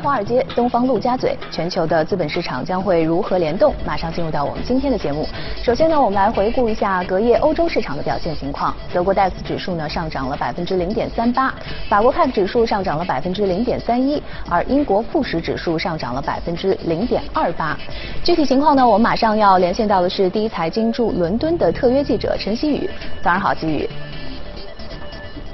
华尔街，东方陆家嘴，全球的资本市场将会如何联动？马上进入到我们今天的节目。首先呢，我们来回顾一下隔夜欧洲市场的表现情况。德国 DAX 指数呢上涨了百分之零点三八，法国 CAC 指数上涨了百分之零点三一，而英国富时指数上涨了百分之零点二八。具体情况呢，我们马上要连线到的是第一财经驻伦敦的特约记者陈希宇。早上好，希宇。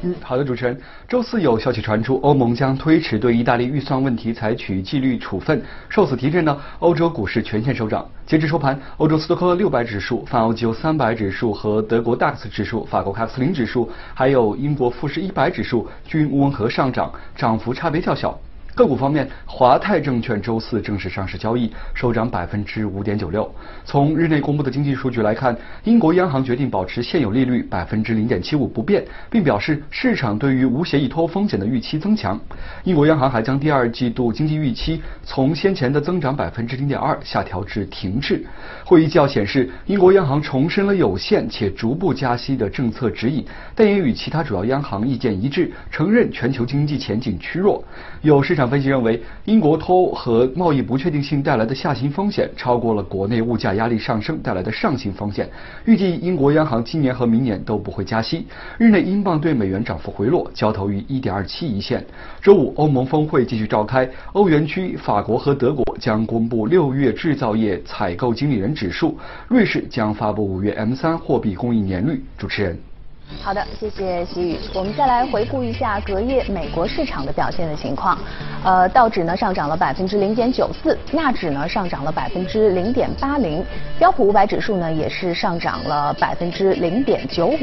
嗯，好的，主持人。周四有消息传出，欧盟将推迟对意大利预算问题采取纪律处分。受此提振呢，欧洲股市全线收涨。截至收盘，欧洲斯托克六百指数、泛欧绩优三百指数和德国 DAX 指数、法国 CAC 四零指数，还有英国富时一百指数均温和上涨，涨幅差别较小。个股方面，华泰证券周四正式上市交易，收涨百分之五点九六。从日内公布的经济数据来看，英国央行决定保持现有利率百分之零点七五不变，并表示市场对于无协议脱欧风险的预期增强。英国央行还将第二季度经济预期从先前的增长百分之零点二下调至停滞。会议纪要显示，英国央行重申了有限且逐步加息的政策指引，但也与其他主要央行意见一致，承认全球经济前景趋弱。有市场。分析认为，英国脱欧和贸易不确定性带来的下行风险超过了国内物价压力上升带来的上行风险。预计英国央行今年和明年都不会加息。日内英镑对美元涨幅回落，交投于1.27一线。周五欧盟峰会继续召开，欧元区法国和德国将公布六月制造业采购经理人指数，瑞士将发布五月 M3 货币供应年率。主持人。好的，谢谢习宇。我们再来回顾一下隔夜美国市场的表现的情况。呃，道指呢上涨了百分之零点九四，纳指呢上涨了百分之零点八零，标普五百指数呢也是上涨了百分之零点九五。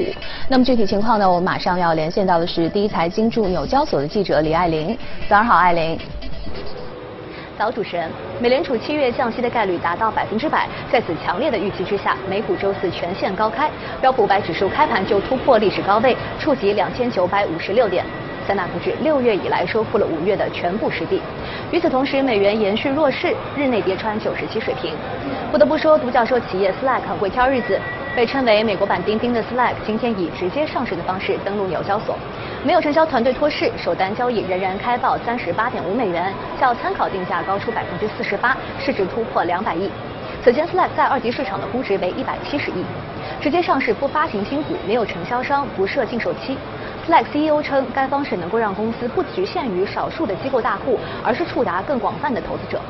那么具体情况呢，我们马上要连线到的是第一财经驻纽交所的记者李爱玲。早上好，爱玲。早，主持人。美联储七月降息的概率达到百分之百，在此强烈的预期之下，美股周四全线高开，标普五百指数开盘就突破历史高位，触及两千九百五十六点。三大股指六月以来收复了五月的全部失地。与此同时，美元延续弱势，日内跌穿九十七水平。不得不说，独角兽企业 Slack 很会挑日子。被称为美国版钉钉的 Slack 今天以直接上市的方式登陆纽交所，没有承销团队托市，首单交易仍然开报三十八点五美元，较参考定价高出百分之四十八，市值突破两百亿。此前 Slack 在二级市场的估值为一百七十亿，直接上市不发行新股，没有承销商，不设禁售期。Slack CEO 称，该方式能够让公司不局限于少数的机构大户，而是触达更广泛的投资者。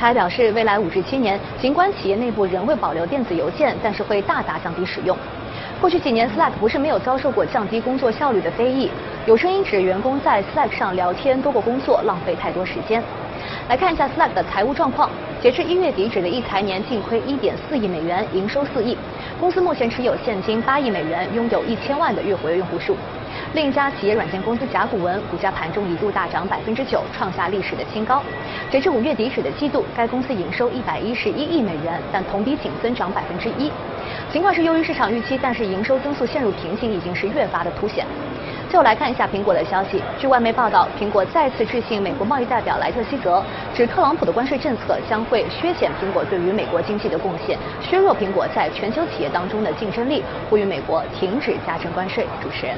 他还表示，未来五至七年，尽管企业内部仍未保留电子邮件，但是会大大降低使用。过去几年，Slack 不是没有遭受过降低工作效率的非议。有声音指员工在 Slack 上聊天多过工作，浪费太多时间。来看一下 Slack 的财务状况，截至一月底止的一财年净亏一点四亿美元，营收四亿。公司目前持有现金八亿美元，拥有一千万的月活跃用户数。另一家企业软件公司甲骨文股价盘中一度大涨百分之九，创下历史的新高。截至五月底止的季度，该公司营收一百一十一亿美元，但同比仅增长百分之一。尽管是优于市场预期，但是营收增速陷入瓶颈已经是越发的凸显。就来看一下苹果的消息，据外媒报道，苹果再次致信美国贸易代表莱特希泽，指特朗普的关税政策将会削减苹果对于美国经济的贡献，削弱苹果在全球企业当中的竞争力，呼吁美国停止加征关税。主持人。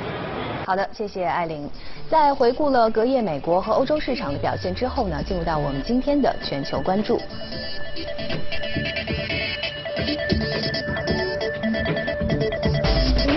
好的，谢谢艾琳。在回顾了隔夜美国和欧洲市场的表现之后呢，进入到我们今天的全球关注。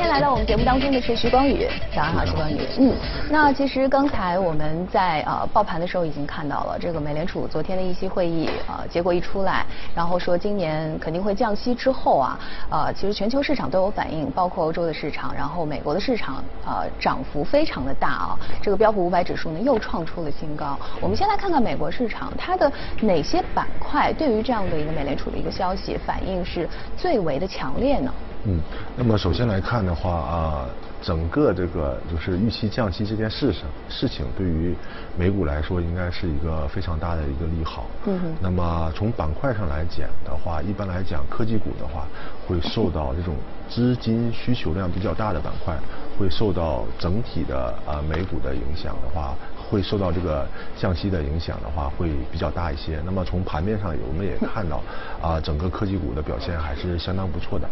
来到我们节目当中的是徐光宇，早上好，徐光宇。嗯，那其实刚才我们在呃报盘的时候已经看到了，这个美联储昨天的议息会议啊结果一出来，然后说今年肯定会降息之后啊，呃其实全球市场都有反应，包括欧洲的市场，然后美国的市场啊涨幅非常的大啊，这个标普五百指数呢又创出了新高。我们先来看看美国市场，它的哪些板块对于这样的一个美联储的一个消息反应是最为的强烈呢？嗯，那么首先来看的话啊，整个这个就是预期降息这件事上事情，对于美股来说应该是一个非常大的一个利好。嗯哼。那么从板块上来讲的话，一般来讲科技股的话会受到这种资金需求量比较大的板块，会受到整体的啊美股的影响的话。会受到这个降息的影响的话，会比较大一些。那么从盘面上，我们也看到啊，整个科技股的表现还是相当不错的。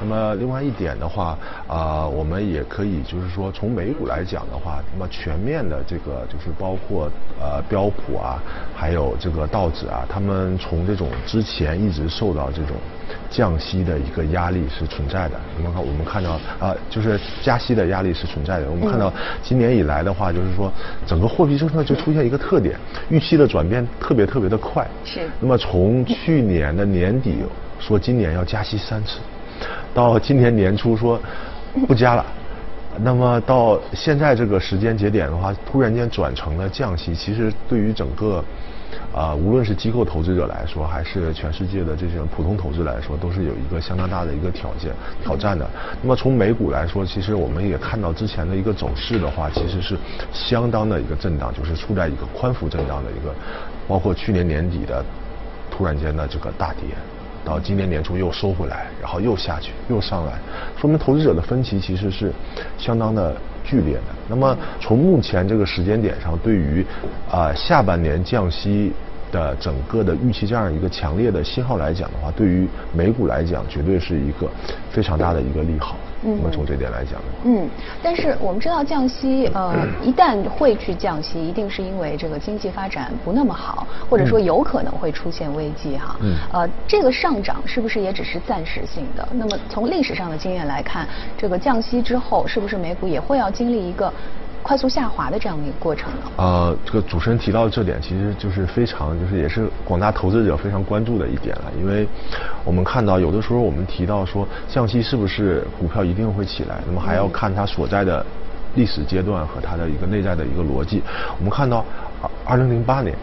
那么另外一点的话，啊，我们也可以就是说，从美股来讲的话，那么全面的这个就是包括呃标普啊，还有这个道指啊，他们从这种之前一直受到这种降息的一个压力是存在的。我们看，我们看到啊，就是加息的压力是存在的。我们看到今年以来的话，就是说整个。货币政策就出现一个特点，预期的转变特别特别的快。是。那么从去年的年底说今年要加息三次，到今年年初说不加了，那么到现在这个时间节点的话，突然间转成了降息，其实对于整个。啊，无论是机构投资者来说，还是全世界的这些普通投资来说，都是有一个相当大的一个挑战挑战的。那么从美股来说，其实我们也看到之前的一个走势的话，其实是相当的一个震荡，就是处在一个宽幅震荡的一个，包括去年年底的突然间的这个大跌，到今年年初又收回来，然后又下去又上来，说明投资者的分歧其实是相当的。剧烈的。那么从目前这个时间点上，对于啊下半年降息的整个的预期这样一个强烈的信号来讲的话，对于美股来讲，绝对是一个非常大的一个利好。那么从这点来讲，嗯，但是我们知道降息，呃，一旦会去降息，一定是因为这个经济发展不那么好，或者说有可能会出现危机哈。嗯。呃，这个上涨是不是也只是暂时性的？那么从历史上的经验来看，这个降息之后，是不是美股也会要经历一个？快速下滑的这样的一个过程呢？呃，这个主持人提到的这点，其实就是非常，就是也是广大投资者非常关注的一点了。因为我们看到有的时候我们提到说降息是不是股票一定会起来，那么还要看它所在的历史阶段和它的一个内在的一个逻辑。我们看到二零零八年。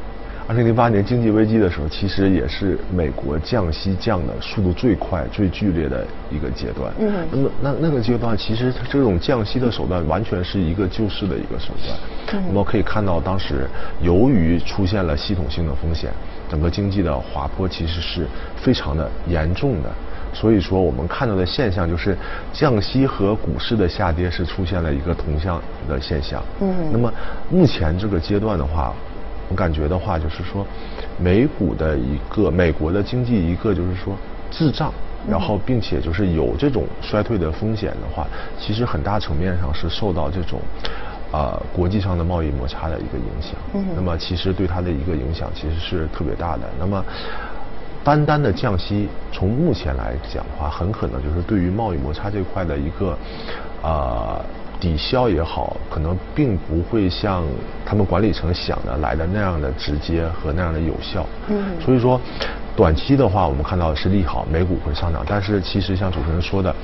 二零零八年经济危机的时候，其实也是美国降息降的速度最快、最剧烈的一个阶段。嗯。那么那那个阶段，其实这种降息的手段完全是一个救市的一个手段。嗯。那么可以看到，当时由于出现了系统性的风险，整个经济的滑坡其实是非常的严重的。所以说，我们看到的现象就是降息和股市的下跌是出现了一个同向的现象。嗯。那么目前这个阶段的话。我感觉的话，就是说，美股的一个美国的经济一个就是说滞胀，然后并且就是有这种衰退的风险的话，其实很大层面上是受到这种啊国际上的贸易摩擦的一个影响。嗯。那么其实对它的一个影响其实是特别大的。那么单单的降息，从目前来讲的话，很可能就是对于贸易摩擦这块的一个啊。抵消也好，可能并不会像他们管理层想的来的那样的直接和那样的有效。嗯，所以说，短期的话，我们看到是利好美股会上涨，但是其实像主持人说的。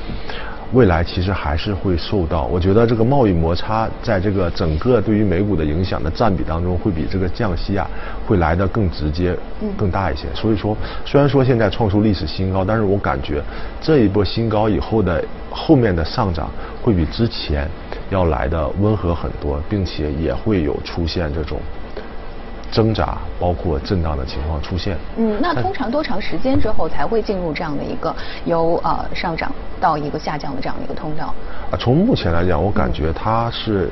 未来其实还是会受到，我觉得这个贸易摩擦在这个整个对于美股的影响的占比当中，会比这个降息啊会来的更直接、更大一些。所以说，虽然说现在创出历史新高，但是我感觉这一波新高以后的后面的上涨会比之前要来的温和很多，并且也会有出现这种。挣扎，包括震荡的情况出现。嗯，那通常多长时间之后才会进入这样的一个由呃上涨到一个下降的这样的一个通道？啊，从目前来讲，我感觉它是。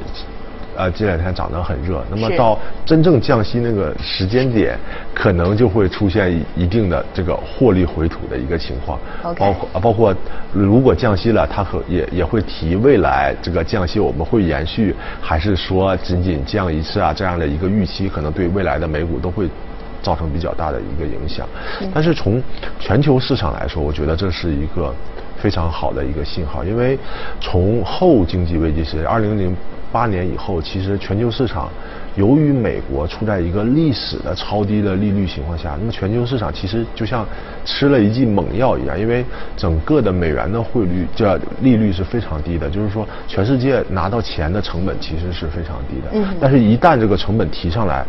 呃，这两天涨得很热，那么到真正降息那个时间点，可能就会出现一定的这个获利回吐的一个情况。包括啊，包括如果降息了，它可也也会提未来这个降息我们会延续，还是说仅仅降一次啊？这样的一个预期，可能对未来的美股都会造成比较大的一个影响。但是从全球市场来说，我觉得这是一个非常好的一个信号，因为从后经济危机时二零零。八年以后，其实全球市场由于美国处在一个历史的超低的利率情况下，那么全球市场其实就像吃了一剂猛药一样，因为整个的美元的汇率这利率是非常低的，就是说全世界拿到钱的成本其实是非常低的。嗯。但是，一旦这个成本提上来，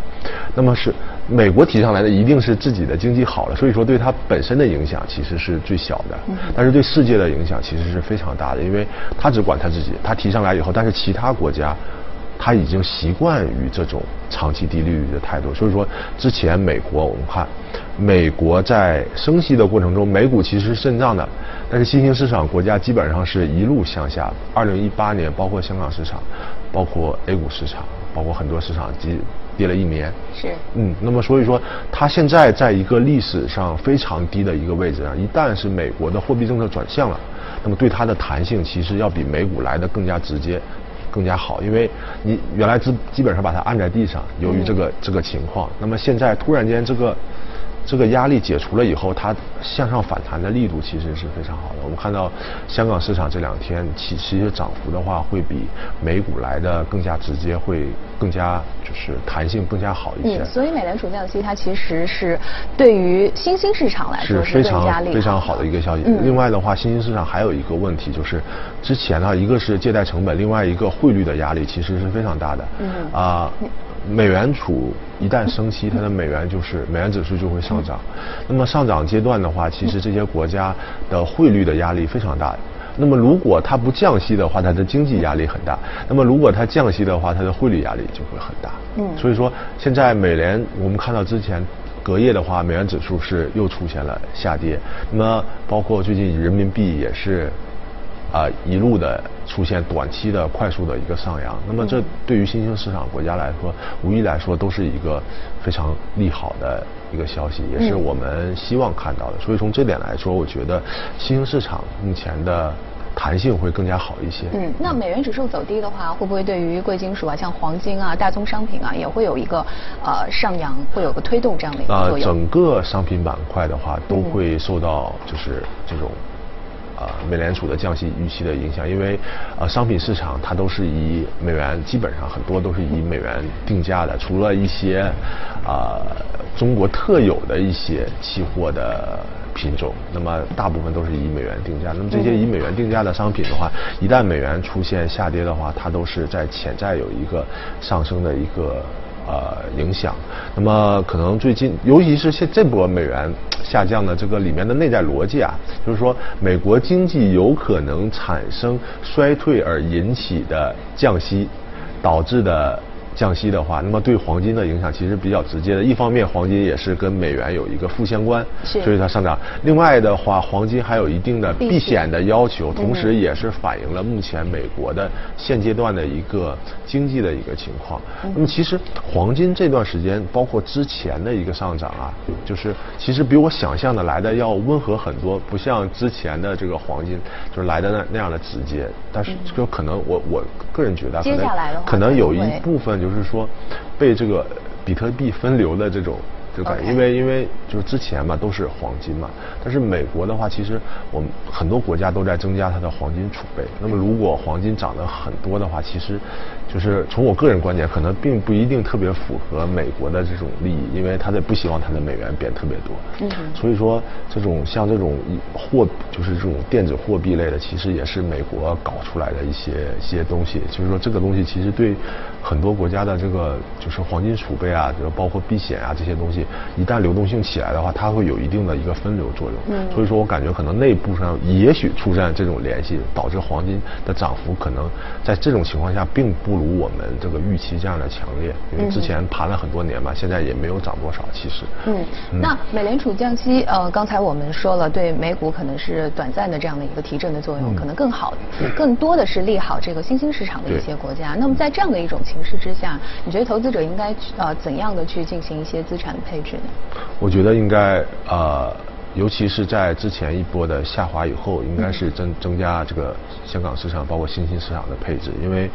那么是美国提上来的一定是自己的经济好了，所以说对它本身的影响其实是最小的。嗯。但是对世界的影响其实是非常大的，因为它只管它自己，它提上来以后，但是其他国家。他已经习惯于这种长期低利率的态度。所以说，之前美国我们看，美国在升息的过程中，美股其实是震荡的，但是新兴市场国家基本上是一路向下。二零一八年，包括香港市场，包括 A 股市场，包括很多市场跌跌了一年。是。嗯，那么所以说，它现在在一个历史上非常低的一个位置上，一旦是美国的货币政策转向了。那么对它的弹性其实要比美股来的更加直接，更加好，因为你原来基基本上把它按在地上，由于这个这个情况，那么现在突然间这个。这个压力解除了以后，它向上反弹的力度其实是非常好的。我们看到香港市场这两天其其实涨幅的话，会比美股来的更加直接，会更加就是弹性更加好一些。嗯，所以美联储降息，它其实是对于新兴市场来说是非常非常好的一个消息。另外的话，新兴市场还有一个问题就是，之前呢，一个是借贷成本，另外一个汇率的压力其实是非常大的。嗯啊。美元储一旦升息，它的美元就是美元指数就会上涨。那么上涨阶段的话，其实这些国家的汇率的压力非常大。那么如果它不降息的话，它的经济压力很大。那么如果它降息的话，它的汇率压力就会很大。嗯。所以说，现在美联我们看到之前隔夜的话，美元指数是又出现了下跌。那么包括最近人民币也是。啊，一路的出现短期的快速的一个上扬，那么这对于新兴市场国家来说，无疑来说都是一个非常利好的一个消息，也是我们希望看到的。所以从这点来说，我觉得新兴市场目前的弹性会更加好一些。嗯，那美元指数走低的话，会不会对于贵金属啊，像黄金啊、大宗商品啊，也会有一个呃上扬，会有个推动这样的一个作用？整个商品板块的话，都会受到就是这种。呃，美联储的降息预期的影响，因为呃，商品市场它都是以美元，基本上很多都是以美元定价的，除了一些啊中国特有的一些期货的品种，那么大部分都是以美元定价。那么这些以美元定价的商品的话，一旦美元出现下跌的话，它都是在潜在有一个上升的一个。呃，影响。那么可能最近，尤其是现这波美元下降的这个里面的内在逻辑啊，就是说美国经济有可能产生衰退而引起的降息导致的。降息的话，那么对黄金的影响其实比较直接的。一方面，黄金也是跟美元有一个负相关，所以它上涨。另外的话，黄金还有一定的避险的要求，同时也是反映了目前美国的现阶段的一个经济的一个情况。那么其实黄金这段时间，包括之前的一个上涨啊，就是其实比我想象的来的要温和很多，不像之前的这个黄金就是来的那那样的直接。但是就可能我我个人觉得，可能可能有一部分就。就是说，被这个比特币分流的这种。就感觉，因为因为就是之前嘛都是黄金嘛，但是美国的话，其实我们很多国家都在增加它的黄金储备。那么如果黄金涨得很多的话，其实就是从我个人观点，可能并不一定特别符合美国的这种利益，因为他的不希望他的美元贬特别多。嗯。所以说，这种像这种货，就是这种电子货币类的，其实也是美国搞出来的一些一些东西。就是说，这个东西其实对很多国家的这个就是黄金储备啊，就包括避险啊这些东西。一旦流动性起来的话，它会有一定的一个分流作用。嗯，所以说我感觉可能内部上也许出现这种联系，导致黄金的涨幅可能在这种情况下并不如我们这个预期这样的强烈。因为之前盘了很多年嘛，现在也没有涨多少，其实。嗯，那美联储降息，呃，刚才我们说了，对美股可能是短暂的这样的一个提振的作用，可能更好，更多的是利好这个新兴市场的一些国家。那么在这样的一种情势之下，你觉得投资者应该呃怎样的去进行一些资产？配置呢？我觉得应该呃，尤其是在之前一波的下滑以后，应该是增增加这个香港市场包括新兴市场的配置。因为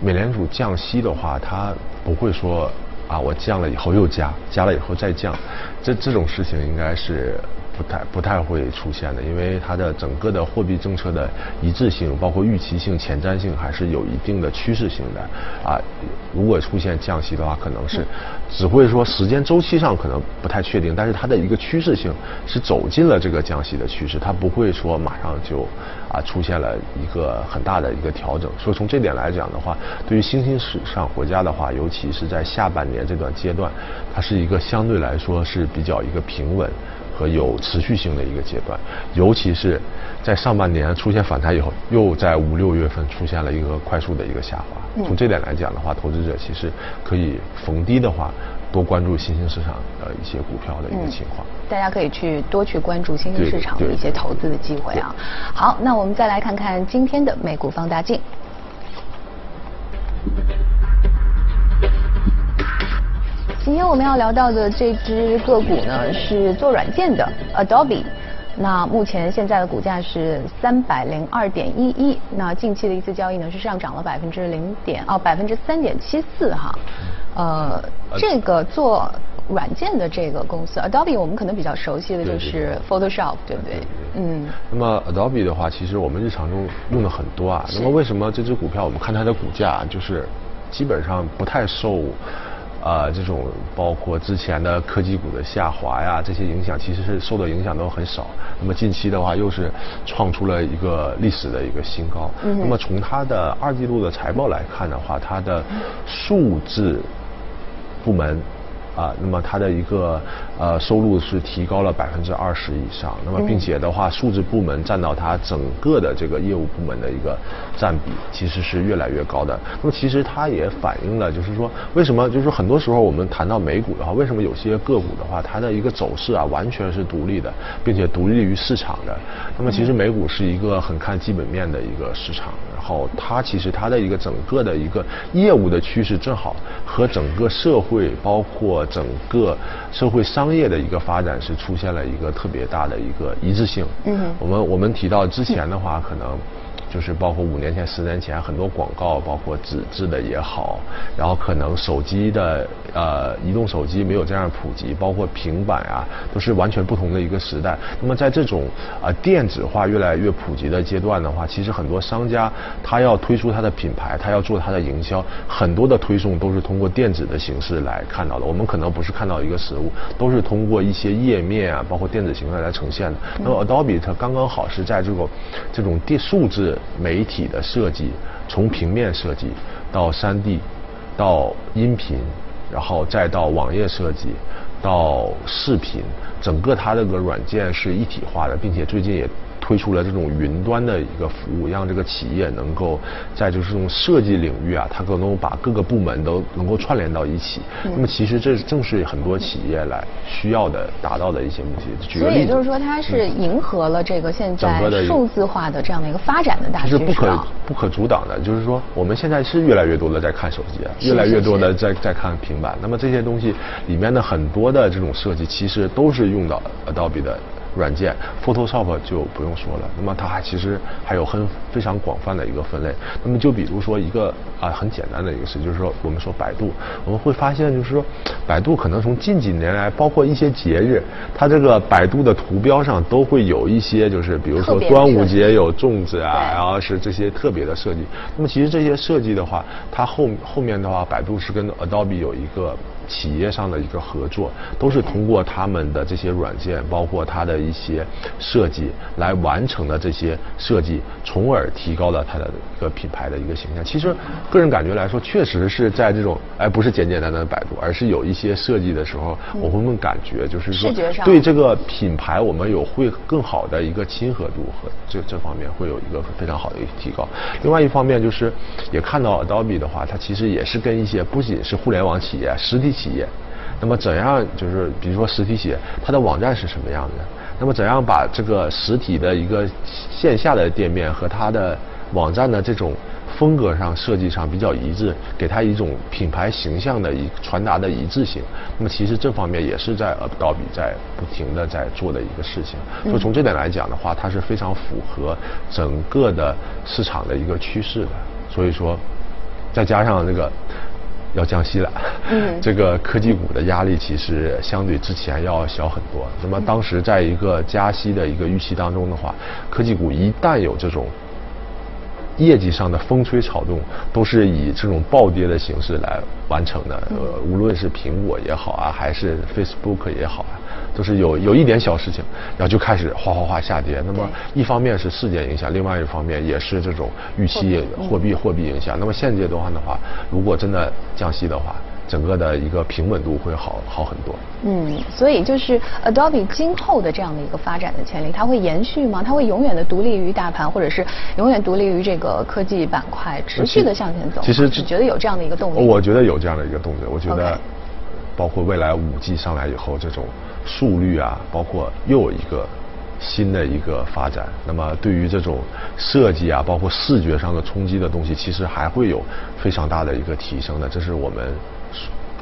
美联储降息的话，它不会说啊，我降了以后又加，加了以后再降，这这种事情应该是。不太不太会出现的，因为它的整个的货币政策的一致性，包括预期性、前瞻性，还是有一定的趋势性的。啊，如果出现降息的话，可能是只会说时间周期上可能不太确定，但是它的一个趋势性是走进了这个降息的趋势，它不会说马上就啊出现了一个很大的一个调整。所以从这点来讲的话，对于新兴市场国家的话，尤其是在下半年这段阶段，它是一个相对来说是比较一个平稳。和有持续性的一个阶段，尤其是在上半年出现反弹以后，又在五六月份出现了一个快速的一个下滑。从这点来讲的话，投资者其实可以逢低的话。多关注新兴市场的一些股票的一个情况，大家可以去多去关注新兴市场的一些投资的机会啊。好，那我们再来看看今天的美股放大镜。天我们要聊到的这只个股呢，是做软件的 Adobe。那目前现在的股价是三百零二点一一，那近期的一次交易呢是上涨了百分之零点哦百分之三点七四哈。呃，这个做软件的这个公司，Adobe 我们可能比较熟悉的就是 Photoshop，对不对？嗯。那么 Adobe 的话，其实我们日常中用的很多啊。那么为什么这只股票我们看它的股价就是基本上不太受啊这种包括之前的科技股的下滑呀这些影响，其实是受的影响都很少。那么近期的话又是创出了一个历史的一个新高。嗯。那么从它的二季度的财报来看的话，它的数字。部门。啊，那么它的一个呃收入是提高了百分之二十以上，那么并且的话，数字部门占到它整个的这个业务部门的一个占比，其实是越来越高的。那么其实它也反映了，就是说为什么，就是说很多时候我们谈到美股的话，为什么有些个股的话，它的一个走势啊完全是独立的，并且独立于市场的。那么其实美股是一个很看基本面的一个市场，然后它其实它的一个整个的一个业务的趋势正好和整个社会包括。整个社会商业的一个发展是出现了一个特别大的一个一致性。嗯，我们我们提到之前的话，可能。就是包括五年前、十年前很多广告，包括纸质的也好，然后可能手机的呃移动手机没有这样普及，包括平板啊，都是完全不同的一个时代。那么在这种啊电子化越来越普及的阶段的话，其实很多商家他要推出他的品牌，他要做他的营销，很多的推送都是通过电子的形式来看到的。我们可能不是看到一个实物，都是通过一些页面啊，包括电子形式来呈现的。那么 Adobe 它刚刚好是在这个这种电数字。媒体的设计，从平面设计到 3D，到音频，然后再到网页设计，到视频，整个它这个软件是一体化的，并且最近也。推出了这种云端的一个服务，让这个企业能够在就是这种设计领域啊，它可能把各个部门都能够串联到一起。那么其实这正是很多企业来需要的、达到的一些目的。举个例子，所以也就是说，它是迎合了这个现在数字化的这样的一个发展的大趋势。是不可不可阻挡的，就是说我们现在是越来越多的在看手机啊，越来越多的在在看平板。那么这些东西里面的很多的这种设计，其实都是用到 Adobe 的。软件 Photoshop 就不用说了，那么它还其实还有很非常广泛的一个分类。那么就比如说一个啊很简单的一个事，就是说我们说百度，我们会发现就是说百度可能从近几年来，包括一些节日，它这个百度的图标上都会有一些就是比如说端午节有粽子啊，然后是这些特别的设计。那么其实这些设计的话，它后后面的话，百度是跟 Adobe 有一个。企业上的一个合作，都是通过他们的这些软件，包括它的一些设计，来完成的这些设计，从而提高了它的一个品牌的一个形象。其实，个人感觉来说，确实是在这种，哎，不是简简单单的百度，而是有一些设计的时候，我会问感觉，就是说，对这个品牌，我们有会更好的一个亲和度和这这方面会有一个非常好的一个提高。另外一方面就是，也看到 Adobe 的话，它其实也是跟一些不仅是互联网企业，实体。企业，那么怎样就是比如说实体企业，它的网站是什么样的？那么怎样把这个实体的一个线下的店面和它的网站的这种风格上设计上比较一致，给它一种品牌形象的一传达的一致性？那么其实这方面也是在 Adobe 在不停的在做的一个事情。所以从这点来讲的话，它是非常符合整个的市场的一个趋势的。所以说，再加上这个。要降息了，嗯，这个科技股的压力其实相对之前要小很多。那么当时在一个加息的一个预期当中的话，科技股一旦有这种业绩上的风吹草动，都是以这种暴跌的形式来完成的。呃，无论是苹果也好啊，还是 Facebook 也好啊。都是有有一点小事情，然后就开始哗哗哗下跌。那么一方面是事件影响，另外一方面也是这种预期货币货币影响。那么现阶段的话，如果真的降息的话，整个的一个平稳度会好好很多。嗯，所以就是 Adobe 今后的这样的一个发展的潜力，它会延续吗？它会永远的独立于大盘，或者是永远独立于这个科技板块，持续的向前走？其实你觉得有这样的一个动力？我觉得有这样的一个动力。我觉得包括未来五 G 上来以后，这种速率啊，包括又有一个新的一个发展。那么对于这种设计啊，包括视觉上的冲击的东西，其实还会有非常大的一个提升的，这是我们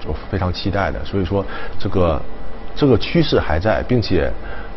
就非常期待的。所以说，这个这个趋势还在，并且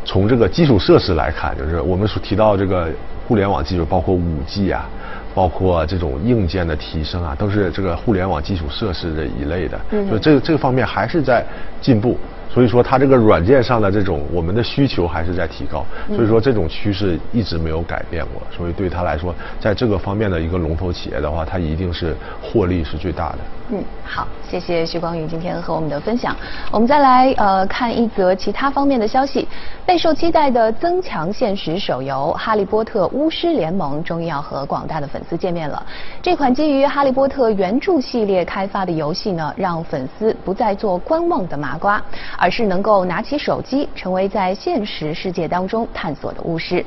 从这个基础设施来看，就是我们所提到这个互联网技术，包括五 G 啊。包括这种硬件的提升啊，都是这个互联网基础设施这一类的，嗯所以这个这个方面还是在进步。所以说，它这个软件上的这种我们的需求还是在提高，所以说这种趋势一直没有改变过。所以对他来说，在这个方面的一个龙头企业的话，它一定是获利是最大的。嗯，好，谢谢徐光宇今天和我们的分享。我们再来呃看一则其他方面的消息，备受期待的增强现实手游《哈利波特：巫师联盟》终于要和广大的粉丝见面了。这款基于《哈利波特》原著系列开发的游戏呢，让粉丝不再做观望的麻瓜，而是能够拿起手机，成为在现实世界当中探索的巫师。《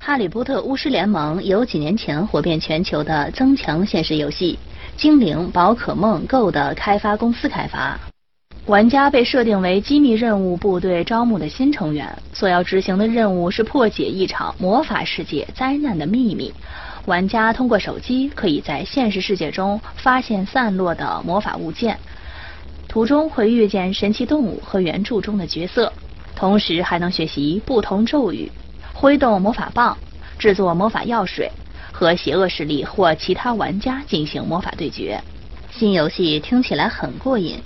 哈利波特：巫师联盟》由几年前火遍全球的增强现实游戏《精灵宝可梦 Go》的开发公司开发。玩家被设定为机密任务部队招募的新成员，所要执行的任务是破解一场魔法世界灾难的秘密。玩家通过手机可以在现实世界中发现散落的魔法物件，途中会遇见神奇动物和原著中的角色，同时还能学习不同咒语。挥动魔法棒、制作魔法药水，和邪恶势力或其他玩家进行魔法对决。新游戏听起来很过瘾，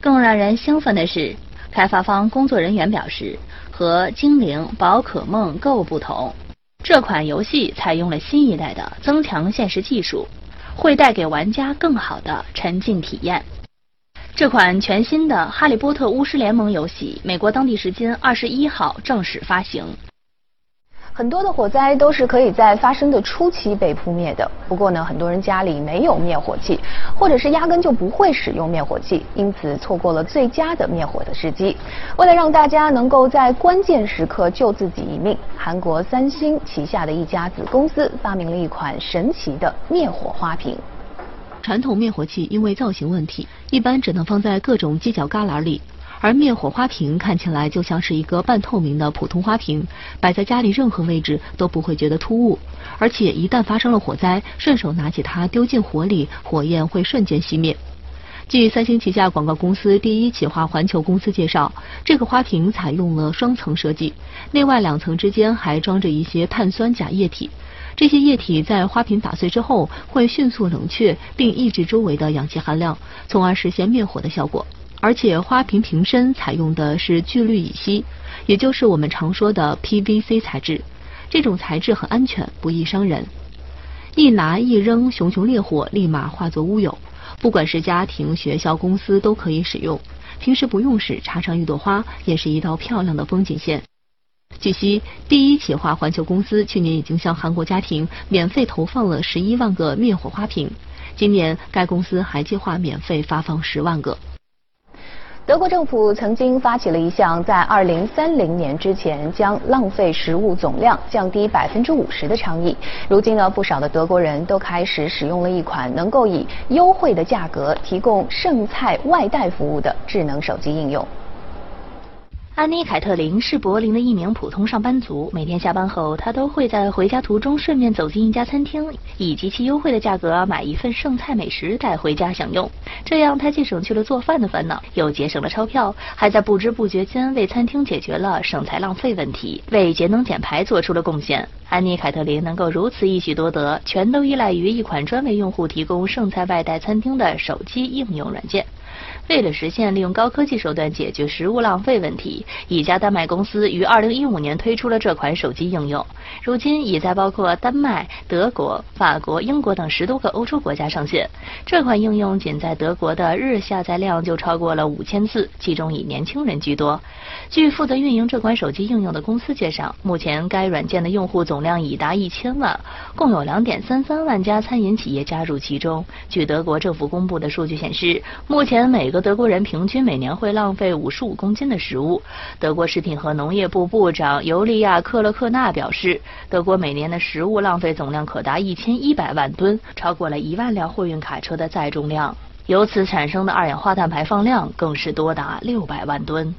更让人兴奋的是，开发方工作人员表示，和《精灵宝可梦 Go》不同，这款游戏采用了新一代的增强现实技术，会带给玩家更好的沉浸体验。这款全新的《哈利波特：巫师联盟》游戏，美国当地时间二十一号正式发行。很多的火灾都是可以在发生的初期被扑灭的。不过呢，很多人家里没有灭火器，或者是压根就不会使用灭火器，因此错过了最佳的灭火的时机。为了让大家能够在关键时刻救自己一命，韩国三星旗下的一家子公司发明了一款神奇的灭火花瓶。传统灭火器因为造型问题，一般只能放在各种犄角旮旯里。而灭火花瓶看起来就像是一个半透明的普通花瓶，摆在家里任何位置都不会觉得突兀。而且一旦发生了火灾，顺手拿起它丢进火里，火焰会瞬间熄灭。据三星旗下广告公司第一企划环球公司介绍，这个花瓶采用了双层设计，内外两层之间还装着一些碳酸钾液体。这些液体在花瓶打碎之后会迅速冷却，并抑制周围的氧气含量，从而实现灭火的效果。而且花瓶瓶身采用的是聚氯乙烯，也就是我们常说的 PVC 材质。这种材质很安全，不易伤人。一拿一扔，熊熊烈火立马化作乌有。不管是家庭、学校、公司都可以使用。平时不用时，插上一朵花，也是一道漂亮的风景线。据悉，第一企划环球公司去年已经向韩国家庭免费投放了十一万个灭火花瓶，今年该公司还计划免费发放十万个。德国政府曾经发起了一项在二零三零年之前将浪费食物总量降低百分之五十的倡议。如今呢，不少的德国人都开始使用了一款能够以优惠的价格提供剩菜外带服务的智能手机应用。安妮·凯特琳是柏林的一名普通上班族，每天下班后，她都会在回家途中顺便走进一家餐厅，以极其优惠的价格买一份剩菜美食带回家享用。这样，她既省去了做饭的烦恼，又节省了钞票，还在不知不觉间为餐厅解决了剩菜浪费问题，为节能减排做出了贡献。安妮·凯特琳能够如此一举多得，全都依赖于一款专为用户提供剩菜外带餐厅的手机应用软件。为了实现利用高科技手段解决食物浪费问题，一家丹麦公司于2015年推出了这款手机应用，如今已在包括丹麦、德国、法国、英国等十多个欧洲国家上线。这款应用仅在德国的日下载量就超过了五千次，其中以年轻人居多。据负责运营这款手机应用的公司介绍，目前该软件的用户总量已达一千万，共有2.33万家餐饮企业加入其中。据德国政府公布的数据显示，目前每个德国人平均每年会浪费五十五公斤的食物。德国食品和农业部部长尤利亚·克勒克纳表示，德国每年的食物浪费总量可达一千一百万吨，超过了一万辆货运卡车的载重量。由此产生的二氧化碳排放量更是多达六百万吨。